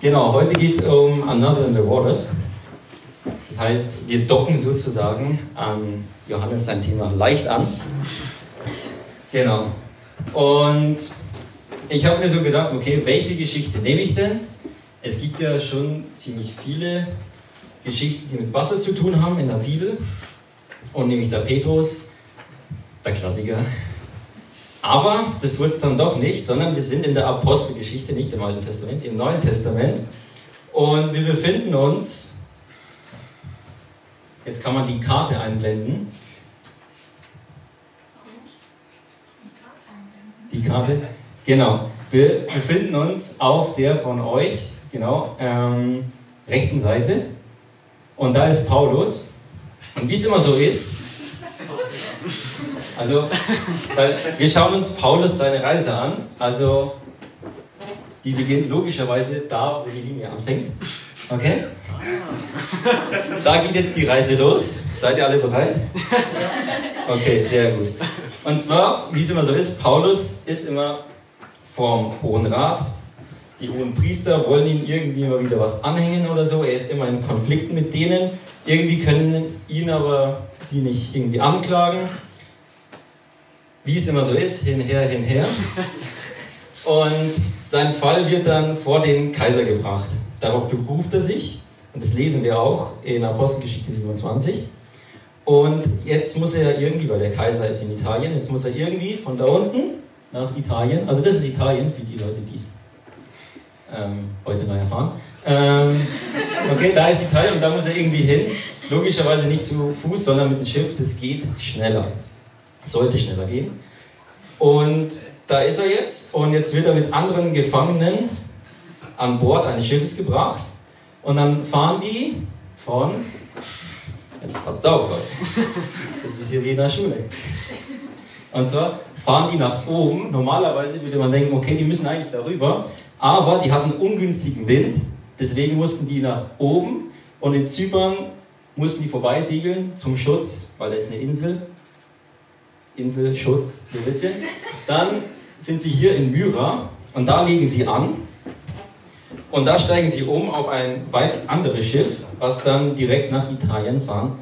Genau, heute geht es um Another in the Waters. Das heißt, wir docken sozusagen an Johannes sein Thema leicht an. Genau. Und ich habe mir so gedacht, okay, welche Geschichte nehme ich denn? Es gibt ja schon ziemlich viele Geschichten, die mit Wasser zu tun haben in der Bibel. Und nehme ich da Petrus, der Klassiker. Aber das wird es dann doch nicht, sondern wir sind in der Apostelgeschichte, nicht im Alten Testament, im Neuen Testament. Und wir befinden uns, jetzt kann man die Karte einblenden. Die Karte, genau. Wir befinden uns auf der von euch, genau, ähm, rechten Seite. Und da ist Paulus. Und wie es immer so ist, also wir schauen uns Paulus seine Reise an. Also die beginnt logischerweise da, wo die Linie anfängt. Okay? Da geht jetzt die Reise los. Seid ihr alle bereit? Okay, sehr gut. Und zwar, wie es immer so ist, Paulus ist immer vom Hohen Rat. Die hohen Priester wollen ihn irgendwie mal wieder was anhängen oder so. Er ist immer in Konflikten mit denen. Irgendwie können ihn aber sie nicht irgendwie anklagen. Wie es immer so ist, hinher, hinher. Und sein Fall wird dann vor den Kaiser gebracht. Darauf beruft er sich. Und das lesen wir auch in Apostelgeschichte 27. Und jetzt muss er irgendwie, weil der Kaiser ist in Italien, jetzt muss er irgendwie von da unten nach Italien, also das ist Italien für die Leute, die es ähm, heute neu erfahren. Ähm, okay, da ist Italien und da muss er irgendwie hin. Logischerweise nicht zu Fuß, sondern mit dem Schiff. Das geht schneller. Sollte schneller gehen. Und da ist er jetzt und jetzt wird er mit anderen Gefangenen an Bord eines Schiffes gebracht und dann fahren die von, jetzt passt auf, Leute, das ist hier wie in der Schule. Und zwar fahren die nach oben. Normalerweise würde man denken, okay, die müssen eigentlich darüber, aber die hatten ungünstigen Wind, deswegen mussten die nach oben und in Zypern mussten die vorbeisegeln zum Schutz, weil da ist eine Insel. Inselschutz, so ein bisschen. Dann sind sie hier in Myra und da legen sie an und da steigen sie um auf ein weit anderes Schiff, was dann direkt nach Italien fahren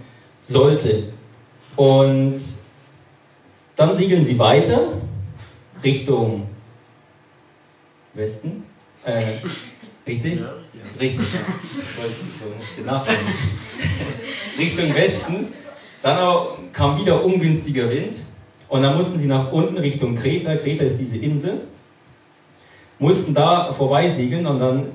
sollte. Und dann segeln sie weiter Richtung Westen. Äh, richtig? Ja, richtig. Ich musste nachdenken. Richtung Westen. Dann kam wieder ungünstiger Wind und dann mussten sie nach unten Richtung Kreta. Kreta ist diese Insel. Mussten da vorbeisegeln und dann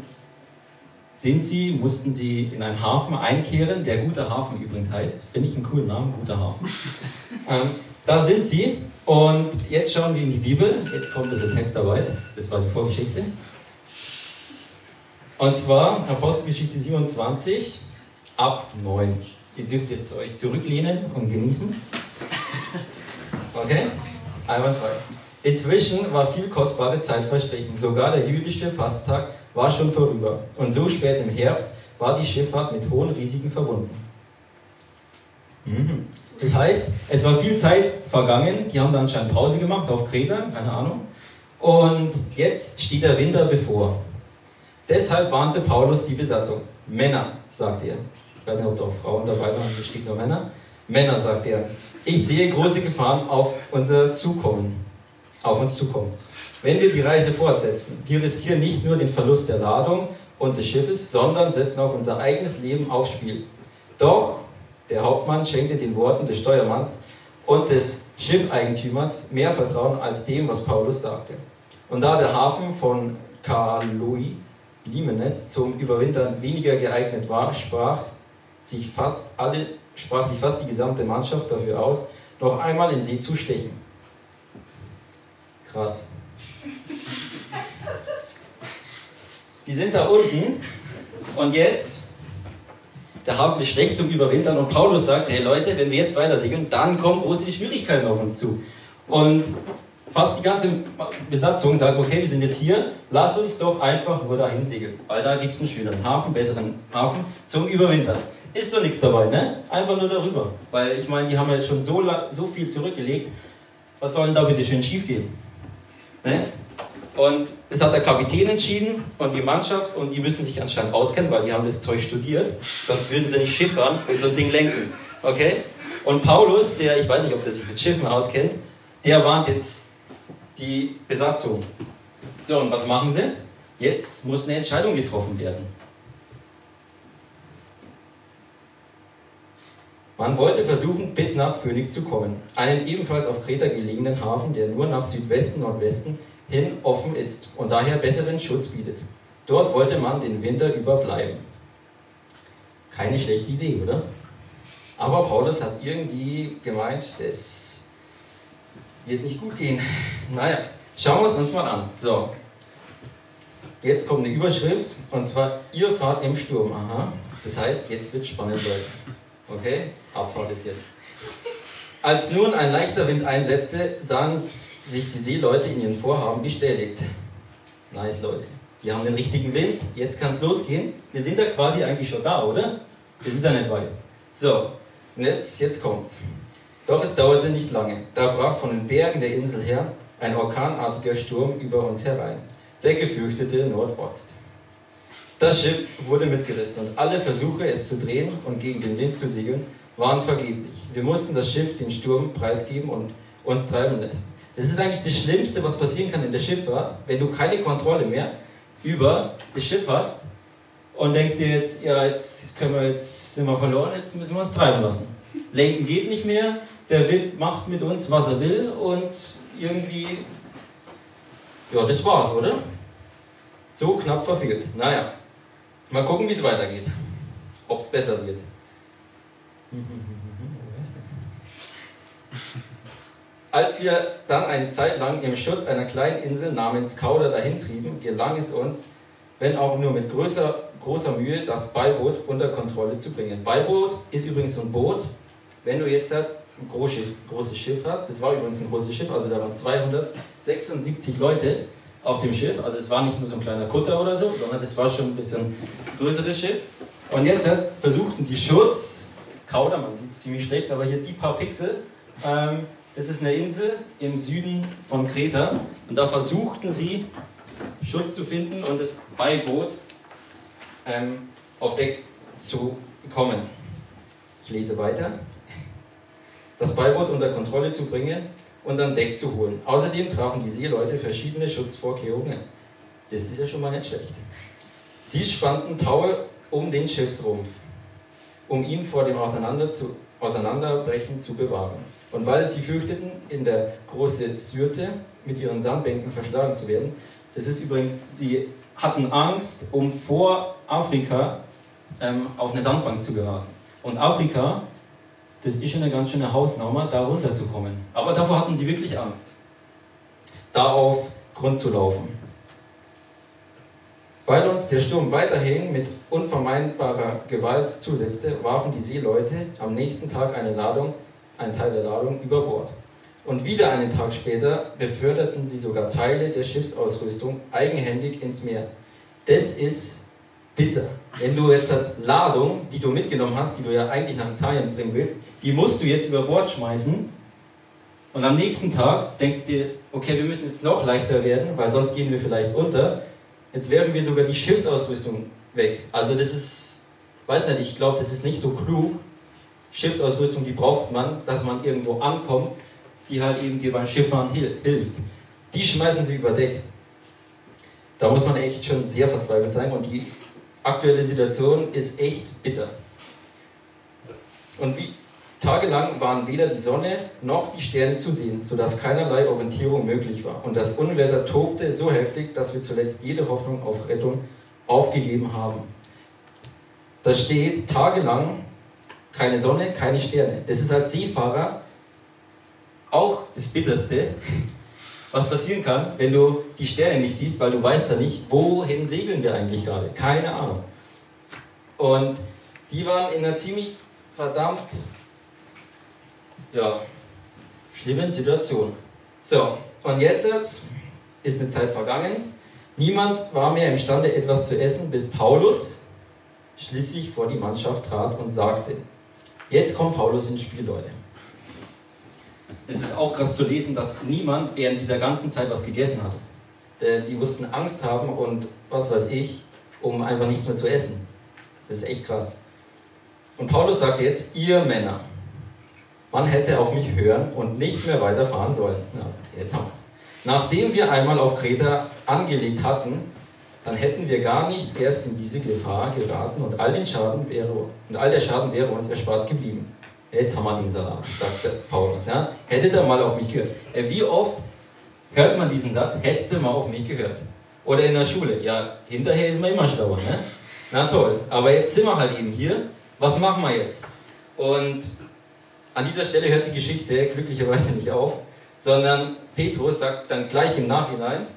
sind sie, mussten sie in einen Hafen einkehren, der Guter Hafen übrigens heißt. Finde ich einen coolen Namen, Guter Hafen. ähm, da sind sie und jetzt schauen wir in die Bibel. Jetzt kommt in Textarbeit. Das war die Vorgeschichte. Und zwar Apostelgeschichte 27 ab 9. Ihr dürft jetzt euch zurücklehnen und genießen. Okay? Einwandfrei. Inzwischen war viel kostbare Zeit verstrichen. Sogar der jüdische Fasttag war schon vorüber. Und so spät im Herbst war die Schifffahrt mit hohen Risiken verbunden. Mhm. Das heißt, es war viel Zeit vergangen. Die haben dann anscheinend Pause gemacht auf Kreta, keine Ahnung. Und jetzt steht der Winter bevor. Deshalb warnte Paulus die Besatzung. Männer, sagt er. Ich weiß nicht, ob da auch Frauen dabei waren, steht nur Männer. Männer, sagt er. Ich sehe große Gefahren auf unser Zukommen, auf uns zukommen. Wenn wir die Reise fortsetzen, wir riskieren nicht nur den Verlust der Ladung und des Schiffes, sondern setzen auch unser eigenes Leben aufs Spiel. Doch der Hauptmann schenkte den Worten des Steuermanns und des Schiffeigentümers mehr Vertrauen als dem, was Paulus sagte. Und da der Hafen von Karloi Limenes zum Überwintern weniger geeignet war, sprach sich fast alle sprach sich fast die gesamte Mannschaft dafür aus, noch einmal in See zu stechen. Krass. Die sind da unten und jetzt, der Hafen ist schlecht zum Überwintern und Paulus sagt, hey Leute, wenn wir jetzt weiter segeln, dann kommen große Schwierigkeiten auf uns zu. Und fast die ganze Besatzung sagt, okay, wir sind jetzt hier, lass uns doch einfach nur dahin segeln, weil da gibt es einen schöneren Hafen, besseren Hafen zum Überwintern. Ist doch nichts dabei, ne? Einfach nur darüber. Weil ich meine, die haben ja schon so, so viel zurückgelegt. Was soll denn da bitte schön schief gehen? Ne? Und es hat der Kapitän entschieden und die Mannschaft und die müssen sich anscheinend auskennen, weil die haben das Zeug studiert, sonst würden sie nicht schiffern und so ein Ding lenken. Okay? Und Paulus, der, ich weiß nicht, ob der sich mit Schiffen auskennt, der warnt jetzt die Besatzung. So, und was machen sie? Jetzt muss eine Entscheidung getroffen werden. Man wollte versuchen, bis nach Phoenix zu kommen, einen ebenfalls auf Kreta gelegenen Hafen, der nur nach Südwesten, Nordwesten hin offen ist und daher besseren Schutz bietet. Dort wollte man den Winter über bleiben. Keine schlechte Idee, oder? Aber Paulus hat irgendwie gemeint, das wird nicht gut gehen. Naja, schauen wir es uns mal an. So, jetzt kommt eine Überschrift und zwar: Ihr fahrt im Sturm. Aha, das heißt, jetzt wird spannend, Leute. Okay, Abfahrt ist jetzt. Als nun ein leichter Wind einsetzte, sahen sich die Seeleute in ihren Vorhaben bestätigt. Nice, Leute. Wir haben den richtigen Wind, jetzt kann es losgehen. Wir sind da quasi eigentlich schon da, oder? Das ist ja nicht weit. So, und jetzt, jetzt kommt's. Doch es dauerte nicht lange. Da brach von den Bergen der Insel her ein orkanartiger Sturm über uns herein, der gefürchtete Nordost. Das Schiff wurde mitgerissen und alle Versuche, es zu drehen und gegen den Wind zu segeln, waren vergeblich. Wir mussten das Schiff den Sturm preisgeben und uns treiben lassen. Das ist eigentlich das Schlimmste, was passieren kann in der Schifffahrt, wenn du keine Kontrolle mehr über das Schiff hast und denkst dir jetzt, ja, jetzt können wir jetzt sind wir verloren, jetzt müssen wir uns treiben lassen. Lenken geht nicht mehr, der Wind macht mit uns, was er will und irgendwie, ja, das war's, oder? So knapp verfehlt. Naja, mal gucken, wie es weitergeht. Ob es besser wird. Als wir dann eine Zeit lang im Schutz einer kleinen Insel namens Kauda dahintrieben, gelang es uns, wenn auch nur mit größer, großer Mühe, das Beiboot unter Kontrolle zu bringen. Beiboot ist übrigens so ein Boot, wenn du jetzt halt ein Großschiff, großes Schiff hast, das war übrigens ein großes Schiff, also da waren 276 Leute auf dem Schiff, also es war nicht nur so ein kleiner Kutter oder so, sondern es war schon ein bisschen größeres Schiff. Und jetzt halt versuchten sie Schutz, Kauda, man sieht es ziemlich schlecht, aber hier die paar Pixel, ähm, das ist eine Insel im Süden von Kreta und da versuchten sie Schutz zu finden und das Beiboot ähm, auf Deck zu kommen. Ich lese weiter. Das Beiboot unter Kontrolle zu bringen und an Deck zu holen. Außerdem trafen die Seeleute verschiedene Schutzvorkehrungen. Das ist ja schon mal nicht schlecht. Die spannten Taue um den Schiffsrumpf, um ihn vor dem Auseinander zu, Auseinanderbrechen zu bewahren. Und weil sie fürchteten, in der große Syrte mit ihren Sandbänken verschlagen zu werden, das ist übrigens, sie hatten Angst, um vor Afrika ähm, auf eine Sandbank zu geraten. Und Afrika, das ist schon eine ganz schöne Hausnummer, da runterzukommen. Aber davor hatten sie wirklich Angst, da auf Grund zu laufen. Weil uns der Sturm weiterhin mit unvermeidbarer Gewalt zusetzte, warfen die Seeleute am nächsten Tag eine Ladung einen Teil der Ladung über Bord. Und wieder einen Tag später beförderten sie sogar Teile der Schiffsausrüstung eigenhändig ins Meer. Das ist bitter. Wenn du jetzt Ladung, die du mitgenommen hast, die du ja eigentlich nach Italien bringen willst, die musst du jetzt über Bord schmeißen. Und am nächsten Tag denkst du dir, okay, wir müssen jetzt noch leichter werden, weil sonst gehen wir vielleicht unter. Jetzt werfen wir sogar die Schiffsausrüstung weg. Also das ist, weiß nicht, ich glaube, das ist nicht so klug, Schiffsausrüstung, die braucht man, dass man irgendwo ankommt, die halt eben dir beim Schifffahren hilft. Die schmeißen sie über Deck. Da muss man echt schon sehr verzweifelt sein und die aktuelle Situation ist echt bitter. Und wie, tagelang waren weder die Sonne noch die Sterne zu sehen, sodass keinerlei Orientierung möglich war. Und das Unwetter tobte so heftig, dass wir zuletzt jede Hoffnung auf Rettung aufgegeben haben. Da steht tagelang keine Sonne, keine Sterne. Das ist als Seefahrer auch das Bitterste, was passieren kann, wenn du die Sterne nicht siehst, weil du weißt ja nicht, wohin segeln wir eigentlich gerade. Keine Ahnung. Und die waren in einer ziemlich verdammt ja, schlimmen Situation. So, und jetzt ist eine Zeit vergangen. Niemand war mehr imstande, etwas zu essen, bis Paulus schließlich vor die Mannschaft trat und sagte, Jetzt kommt Paulus ins Spiel, Leute. Es ist auch krass zu lesen, dass niemand während dieser ganzen Zeit was gegessen hat. die mussten Angst haben und was weiß ich, um einfach nichts mehr zu essen. Das ist echt krass. Und Paulus sagte jetzt, ihr Männer, man hätte auf mich hören und nicht mehr weiterfahren sollen. Ja, jetzt haben wir es. Nachdem wir einmal auf Kreta angelegt hatten, dann hätten wir gar nicht erst in diese Gefahr geraten und all, den Schaden wäre, und all der Schaden wäre uns erspart geblieben. Jetzt haben wir den Salat, sagte Paulus. Ja? Hättet ihr mal auf mich gehört. Wie oft hört man diesen Satz, hättest du mal auf mich gehört? Oder in der Schule, ja, hinterher ist man immer schlauer. Ne? Na toll, aber jetzt sind wir halt eben hier. Was machen wir jetzt? Und an dieser Stelle hört die Geschichte glücklicherweise nicht auf, sondern Petrus sagt dann gleich im Nachhinein,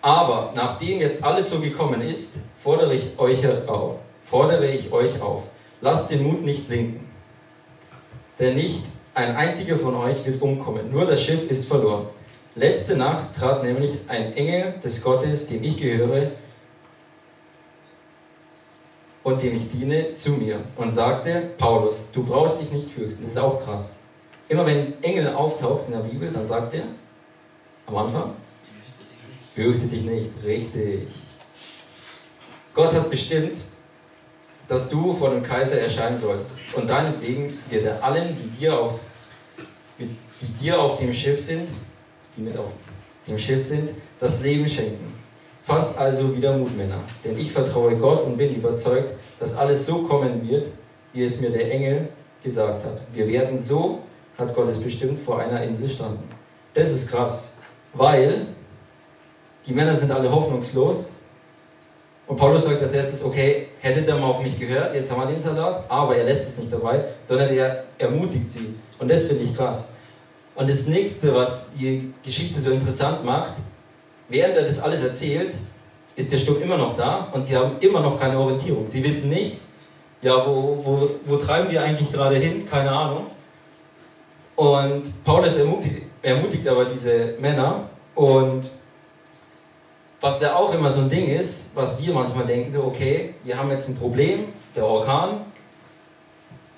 aber nachdem jetzt alles so gekommen ist, fordere ich euch auf, fordere ich euch auf, lasst den Mut nicht sinken. Denn nicht ein einziger von euch wird umkommen, nur das Schiff ist verloren. Letzte Nacht trat nämlich ein Engel des Gottes, dem ich gehöre und dem ich diene, zu mir und sagte, Paulus, du brauchst dich nicht fürchten. Das ist auch krass. Immer wenn Engel auftaucht in der Bibel, dann sagt er am Anfang, fürchte dich nicht. Richtig. Gott hat bestimmt, dass du vor dem Kaiser erscheinen sollst. Und deinetwegen wird er allen, die dir auf, die dir auf dem Schiff sind, die mit auf dem Schiff sind, das Leben schenken. Fasst also wieder Mut, Männer, denn ich vertraue Gott und bin überzeugt, dass alles so kommen wird, wie es mir der Engel gesagt hat. Wir werden so, hat Gott es bestimmt, vor einer Insel standen. Das ist krass, weil die Männer sind alle hoffnungslos. Und Paulus sagt als erstes, okay, hättet ihr mal auf mich gehört, jetzt haben wir den Salat, aber er lässt es nicht dabei, sondern er ermutigt sie. Und das finde ich krass. Und das nächste, was die Geschichte so interessant macht, während er das alles erzählt, ist der Sturm immer noch da und sie haben immer noch keine Orientierung. Sie wissen nicht, ja, wo, wo, wo treiben wir eigentlich gerade hin? Keine Ahnung. Und Paulus ermutigt, ermutigt aber diese Männer und was ja auch immer so ein Ding ist, was wir manchmal denken, so okay, wir haben jetzt ein Problem, der Orkan,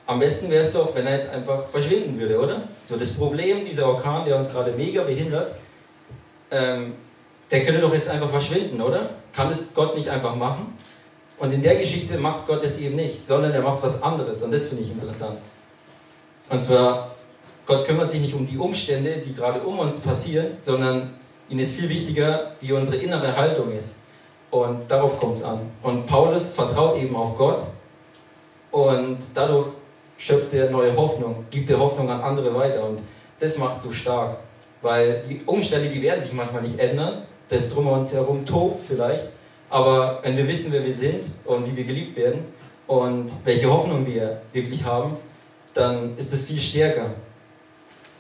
am besten wäre es doch, wenn er jetzt einfach verschwinden würde, oder? So das Problem, dieser Orkan, der uns gerade mega behindert, ähm, der könnte doch jetzt einfach verschwinden, oder? Kann es Gott nicht einfach machen? Und in der Geschichte macht Gott es eben nicht, sondern er macht was anderes. Und das finde ich interessant. Und zwar, Gott kümmert sich nicht um die Umstände, die gerade um uns passieren, sondern ihm ist viel wichtiger, wie unsere innere Haltung ist. Und darauf kommt es an. Und Paulus vertraut eben auf Gott und dadurch schöpft er neue Hoffnung, gibt er Hoffnung an andere weiter und das macht so stark, weil die Umstände, die werden sich manchmal nicht ändern, das drum uns herum tobt vielleicht, aber wenn wir wissen, wer wir sind und wie wir geliebt werden und welche Hoffnung wir wirklich haben, dann ist das viel stärker.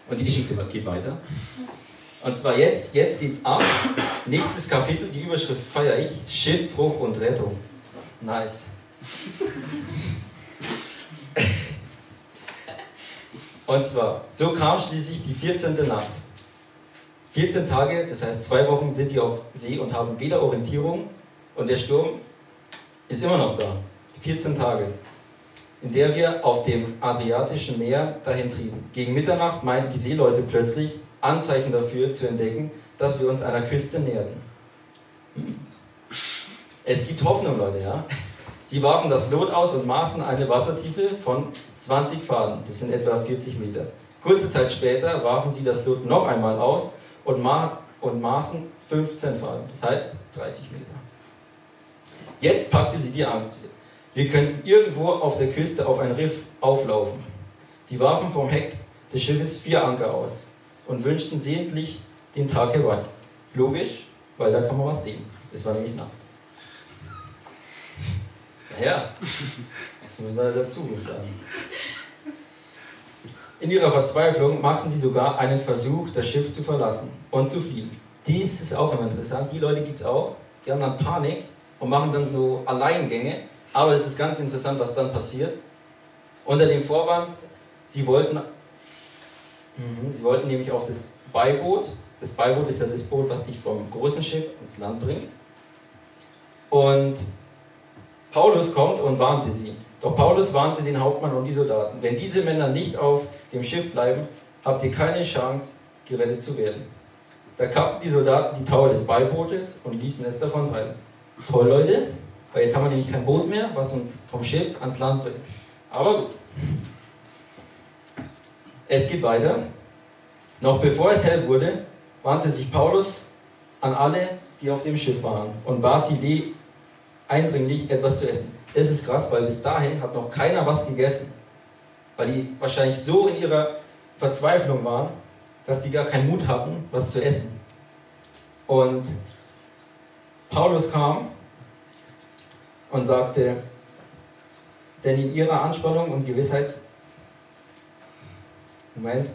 Und die Geschichte geht weiter. Und zwar jetzt, jetzt geht's ab. Nächstes Kapitel, die Überschrift feiere ich, Schiffbruch und Rettung. Nice. Und zwar, so kam schließlich die 14. Nacht. 14 Tage, das heißt zwei Wochen sind die auf See und haben weder Orientierung und der Sturm ist immer noch da. 14 Tage, in der wir auf dem Adriatischen Meer dahin trieben. Gegen Mitternacht meinten die Seeleute plötzlich Anzeichen dafür zu entdecken, dass wir uns einer Küste näherten. Hm. Es gibt Hoffnung, Leute, ja. Sie warfen das Lot aus und maßen eine Wassertiefe von 20 Faden, das sind etwa 40 Meter. Kurze Zeit später warfen sie das Lot noch einmal aus und, ma und maßen 15 Faden, das heißt 30 Meter. Jetzt packte sie die Angst. Wir könnten irgendwo auf der Küste auf ein Riff auflaufen. Sie warfen vom Heck des Schiffes vier Anker aus und wünschten sehentlich den Tag herbei. Logisch, weil da kann man was sehen. Es war nämlich Nacht. Ja, das muss man dazu sagen. In ihrer Verzweiflung machten sie sogar einen Versuch, das Schiff zu verlassen und zu fliehen. Dies ist auch immer interessant. Die Leute gibt es auch. Die haben dann Panik und machen dann so Alleingänge. Aber es ist ganz interessant, was dann passiert. Unter dem Vorwand, sie wollten, mhm, sie wollten nämlich auf das Beiboot. Das Beiboot ist ja das Boot, was dich vom großen Schiff ins Land bringt. Und Paulus kommt und warnte sie. Doch Paulus warnte den Hauptmann und die Soldaten. Wenn diese Männer nicht auf dem Schiff bleiben, habt ihr keine Chance, gerettet zu werden. Da kappten die Soldaten die Taue des Beibootes und ließen es davon treiben. Toll, Leute, weil jetzt haben wir nämlich kein Boot mehr, was uns vom Schiff ans Land bringt. Aber gut. Es geht weiter. Noch bevor es hell wurde, wandte sich Paulus an alle, die auf dem Schiff waren und bat sie eindringlich etwas zu essen. Das ist krass, weil bis dahin hat noch keiner was gegessen. Weil die wahrscheinlich so in ihrer Verzweiflung waren, dass die gar keinen Mut hatten, was zu essen. Und Paulus kam und sagte, denn in ihrer Anspannung und Gewissheit, Moment,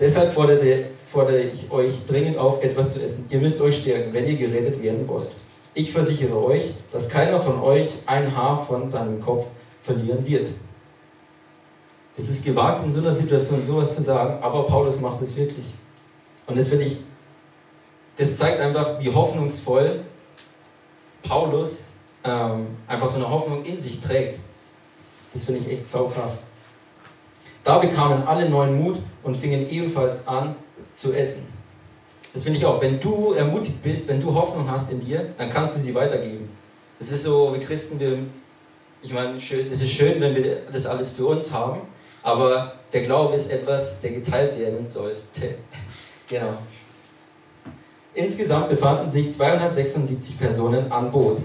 deshalb forderte, fordere ich euch dringend auf, etwas zu essen. Ihr müsst euch stärken, wenn ihr gerettet werden wollt. Ich versichere euch, dass keiner von euch ein Haar von seinem Kopf verlieren wird. Es ist gewagt, in so einer Situation sowas zu sagen, aber Paulus macht es wirklich. Und das finde ich, das zeigt einfach, wie hoffnungsvoll Paulus ähm, einfach so eine Hoffnung in sich trägt. Das finde ich echt saukrass. Da bekamen alle neuen Mut und fingen ebenfalls an zu essen. Das finde ich auch. Wenn du ermutigt bist, wenn du Hoffnung hast in dir, dann kannst du sie weitergeben. Das ist so, wir Christen, wir, ich meine, das ist schön, wenn wir das alles für uns haben, aber der Glaube ist etwas, der geteilt werden sollte. genau. Insgesamt befanden sich 276 Personen an Boot.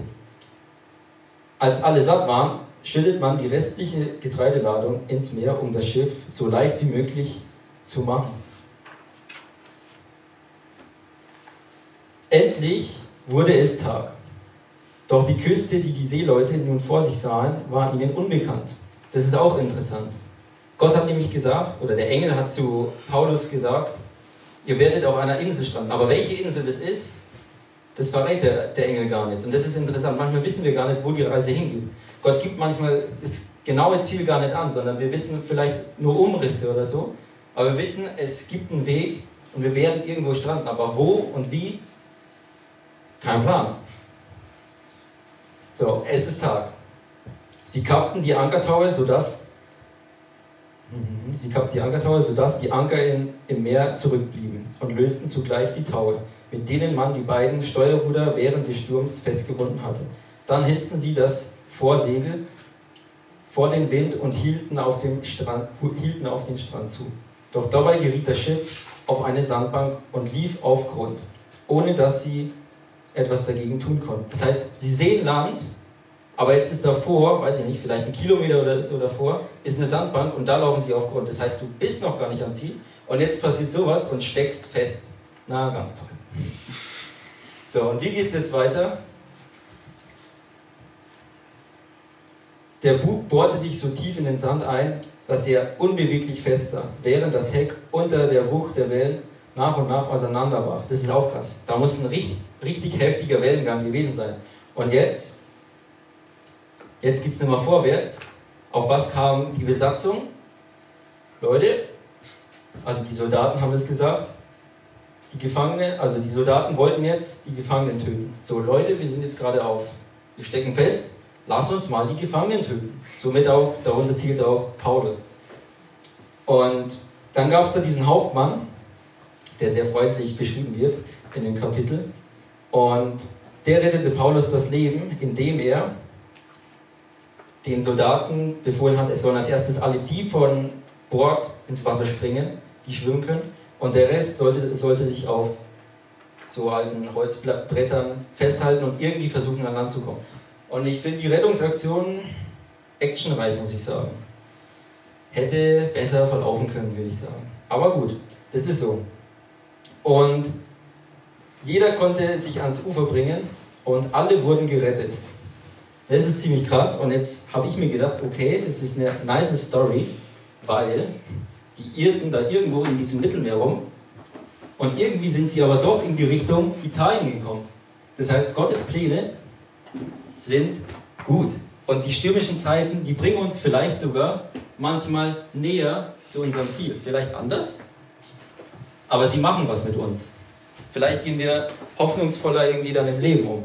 Als alle satt waren, schüttet man die restliche Getreideladung ins Meer, um das Schiff so leicht wie möglich zu machen. Endlich wurde es Tag. Doch die Küste, die die Seeleute nun vor sich sahen, war ihnen unbekannt. Das ist auch interessant. Gott hat nämlich gesagt, oder der Engel hat zu Paulus gesagt, ihr werdet auf einer Insel stranden. Aber welche Insel das ist, das verrät der, der Engel gar nicht. Und das ist interessant. Manchmal wissen wir gar nicht, wo die Reise hingeht. Gott gibt manchmal das genaue Ziel gar nicht an, sondern wir wissen vielleicht nur Umrisse oder so. Aber wir wissen, es gibt einen Weg und wir werden irgendwo stranden. Aber wo und wie? Kein Plan. So, es ist Tag. Sie kappten die Ankertaue, sodass Mhm. Sie kappten die Ankertaue, sodass die Anker in, im Meer zurückblieben und lösten zugleich die Taue, mit denen man die beiden Steuerruder während des Sturms festgebunden hatte. Dann hissten sie das Vorsegel vor den Wind und hielten auf, dem Strand, hielten auf den Strand zu. Doch dabei geriet das Schiff auf eine Sandbank und lief auf Grund, ohne dass sie etwas dagegen tun konnten. Das heißt, sie sehen Land, aber jetzt ist davor, weiß ich nicht, vielleicht ein Kilometer oder so davor, ist eine Sandbank und da laufen sie auf Grund. Das heißt, du bist noch gar nicht am Ziel und jetzt passiert sowas und steckst fest. Na, ganz toll. So, und wie geht es jetzt weiter? Der Bug bohrte sich so tief in den Sand ein, dass er unbeweglich festsaß, während das Heck unter der Wucht der Wellen nach und nach auseinanderbrach. Das ist auch krass. Da muss ein richtig, richtig heftiger Wellengang gewesen sein. Und jetzt Jetzt geht es nicht mehr vorwärts. Auf was kam die Besatzung? Leute, also die Soldaten haben es gesagt, die Gefangenen, also die Soldaten wollten jetzt die Gefangenen töten. So, Leute, wir sind jetzt gerade auf, wir stecken fest, lass uns mal die Gefangenen töten. Somit auch, darunter zählt auch Paulus. Und dann gab es da diesen Hauptmann, der sehr freundlich beschrieben wird in dem Kapitel. Und der rettete Paulus das Leben, indem er den Soldaten befohlen hat, es sollen als erstes alle die von Bord ins Wasser springen, die schwimmen können, und der Rest sollte, sollte sich auf so alten Holzbrettern festhalten und irgendwie versuchen an Land zu kommen. Und ich finde die Rettungsaktion actionreich, muss ich sagen. Hätte besser verlaufen können, würde ich sagen. Aber gut, das ist so. Und jeder konnte sich ans Ufer bringen und alle wurden gerettet. Das ist ziemlich krass und jetzt habe ich mir gedacht, okay, das ist eine nice Story, weil die irrten da irgendwo in diesem Mittelmeer rum und irgendwie sind sie aber doch in die Richtung Italien gekommen. Das heißt, Gottes Pläne sind gut. Und die stürmischen Zeiten, die bringen uns vielleicht sogar manchmal näher zu unserem Ziel. Vielleicht anders, aber sie machen was mit uns. Vielleicht gehen wir hoffnungsvoller irgendwie dann im Leben um.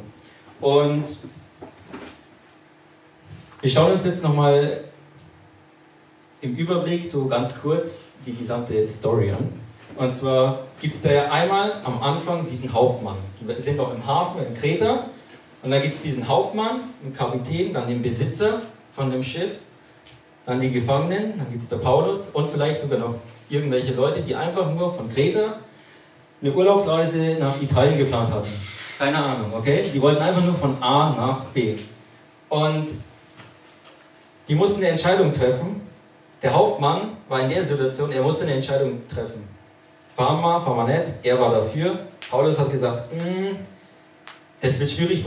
Und wir schauen uns jetzt nochmal im Überblick so ganz kurz die gesamte Story an. Und zwar gibt es da ja einmal am Anfang diesen Hauptmann. Die sind noch im Hafen in Kreta. Und da gibt es diesen Hauptmann, den Kapitän, dann den Besitzer von dem Schiff, dann die Gefangenen, dann gibt es der Paulus und vielleicht sogar noch irgendwelche Leute, die einfach nur von Kreta eine Urlaubsreise nach Italien geplant hatten. Keine Ahnung, okay? Die wollten einfach nur von A nach B. Und die mussten eine Entscheidung treffen. Der Hauptmann war in der Situation, er musste eine Entscheidung treffen. Fahren wir, fahren wir nicht. Er war dafür. Paulus hat gesagt, mm, das wird Schwierig,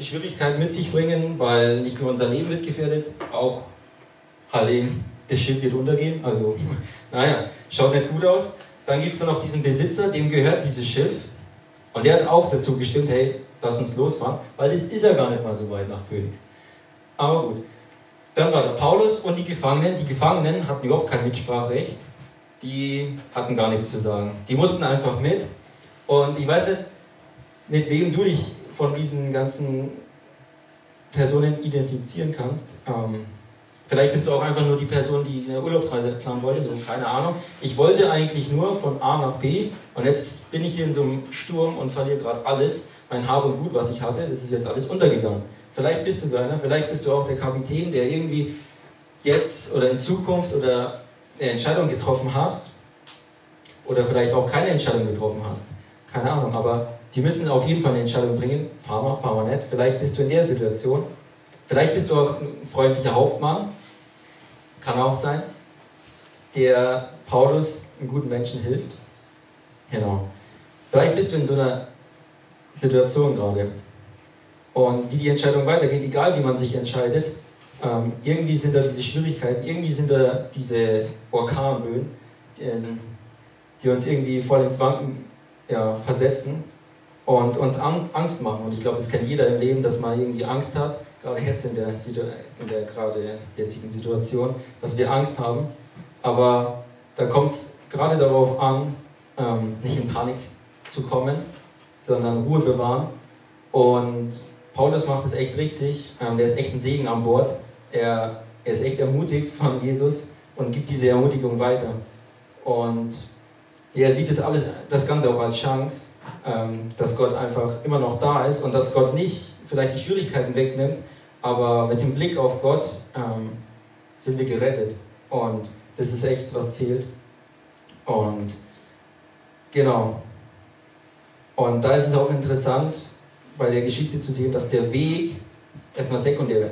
Schwierigkeiten mit sich bringen, weil nicht nur unser Leben wird gefährdet, auch Halle, das Schiff wird untergehen. Also, naja, schaut nicht gut aus. Dann gibt es noch diesen Besitzer, dem gehört dieses Schiff. Und der hat auch dazu gestimmt, hey, lass uns losfahren, weil das ist ja gar nicht mal so weit nach Phoenix. Aber gut. Dann war der Paulus und die Gefangenen. Die Gefangenen hatten überhaupt kein Mitspracherecht. Die hatten gar nichts zu sagen. Die mussten einfach mit. Und ich weiß nicht, mit wem du dich von diesen ganzen Personen identifizieren kannst. Ähm, vielleicht bist du auch einfach nur die Person, die eine Urlaubsreise planen wollte, so keine Ahnung. Ich wollte eigentlich nur von A nach B und jetzt bin ich hier in so einem Sturm und verliere gerade alles, mein Hab und Gut, was ich hatte, das ist jetzt alles untergegangen. Vielleicht bist du so vielleicht bist du auch der Kapitän, der irgendwie jetzt oder in Zukunft oder eine Entscheidung getroffen hast oder vielleicht auch keine Entscheidung getroffen hast. Keine Ahnung, aber die müssen auf jeden Fall eine Entscheidung bringen. Fahr mal, fahr mal nicht. Vielleicht bist du in der Situation. Vielleicht bist du auch ein freundlicher Hauptmann. Kann auch sein. Der Paulus einen guten Menschen hilft. Genau. Vielleicht bist du in so einer Situation gerade. Und wie die Entscheidung weitergeht, egal wie man sich entscheidet, ähm, irgendwie sind da diese Schwierigkeiten, irgendwie sind da diese Orkanböen, die, die uns irgendwie voll ins Wanken ja, versetzen und uns Angst machen. Und ich glaube, das kennt jeder im Leben, dass man irgendwie Angst hat, gerade jetzt in der, in der gerade jetzigen Situation, dass wir Angst haben. Aber da kommt es gerade darauf an, ähm, nicht in Panik zu kommen, sondern Ruhe bewahren. Und Paulus macht es echt richtig. Ähm, der ist echt ein Segen an Bord. Er, er ist echt ermutigt von Jesus und gibt diese Ermutigung weiter. Und er sieht das, alles, das Ganze auch als Chance, dass Gott einfach immer noch da ist und dass Gott nicht vielleicht die Schwierigkeiten wegnimmt, aber mit dem Blick auf Gott ähm, sind wir gerettet. Und das ist echt, was zählt. Und genau. Und da ist es auch interessant, bei der Geschichte zu sehen, dass der Weg erstmal sekundär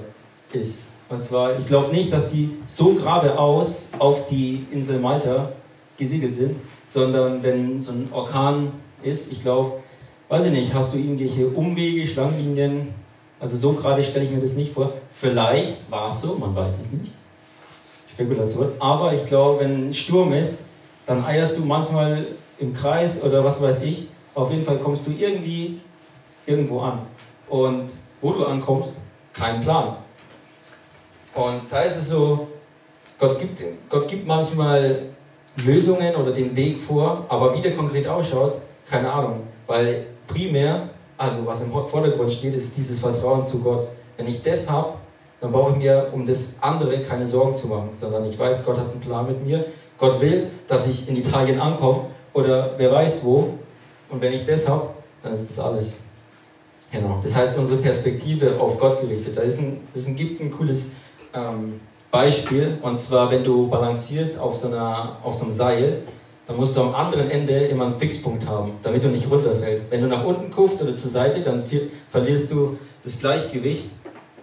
ist. Und zwar, ich glaube nicht, dass die so geradeaus auf die Insel Malta gesiedelt sind, sondern wenn so ein Orkan ist, ich glaube, weiß ich nicht, hast du irgendwelche Umwege, Schlangenlinien, also so gerade stelle ich mir das nicht vor. Vielleicht war es so, man weiß es nicht. Spekulation. Aber ich glaube, wenn ein Sturm ist, dann eierst du manchmal im Kreis oder was weiß ich. Auf jeden Fall kommst du irgendwie irgendwo an. Und wo du ankommst, kein Plan. Und da ist es so, Gott gibt, Gott gibt manchmal Lösungen oder den Weg vor, aber wie der konkret ausschaut, keine Ahnung. Weil primär, also was im Vordergrund steht, ist dieses Vertrauen zu Gott. Wenn ich das habe, dann brauche ich mir um das andere keine Sorgen zu machen, sondern ich weiß, Gott hat einen Plan mit mir. Gott will, dass ich in Italien ankomme oder wer weiß wo. Und wenn ich das habe, dann ist das alles. Genau. Das heißt, unsere Perspektive auf Gott gerichtet. Da ist ein, das gibt ein cooles ähm, Beispiel, und zwar, wenn du balancierst auf so, einer, auf so einem Seil, dann musst du am anderen Ende immer einen Fixpunkt haben, damit du nicht runterfällst. Wenn du nach unten guckst oder zur Seite, dann verlierst du das Gleichgewicht.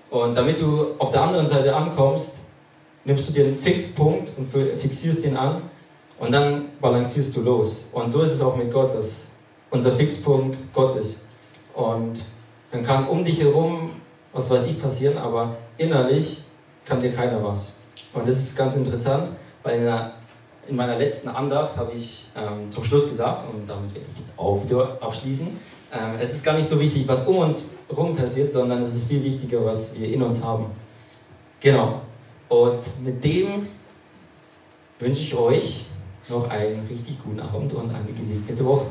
Und damit du auf der anderen Seite ankommst, nimmst du dir einen Fixpunkt und fixierst ihn an und dann balancierst du los. Und so ist es auch mit Gott, dass unser Fixpunkt Gott ist. Und dann kann um dich herum, was weiß ich, passieren, aber innerlich kann dir keiner was. Und das ist ganz interessant, weil in, der, in meiner letzten Andacht habe ich ähm, zum Schluss gesagt, und damit werde ich jetzt auch wieder abschließen, ähm, es ist gar nicht so wichtig, was um uns herum passiert, sondern es ist viel wichtiger, was wir in uns haben. Genau. Und mit dem wünsche ich euch noch einen richtig guten Abend und eine gesegnete Woche.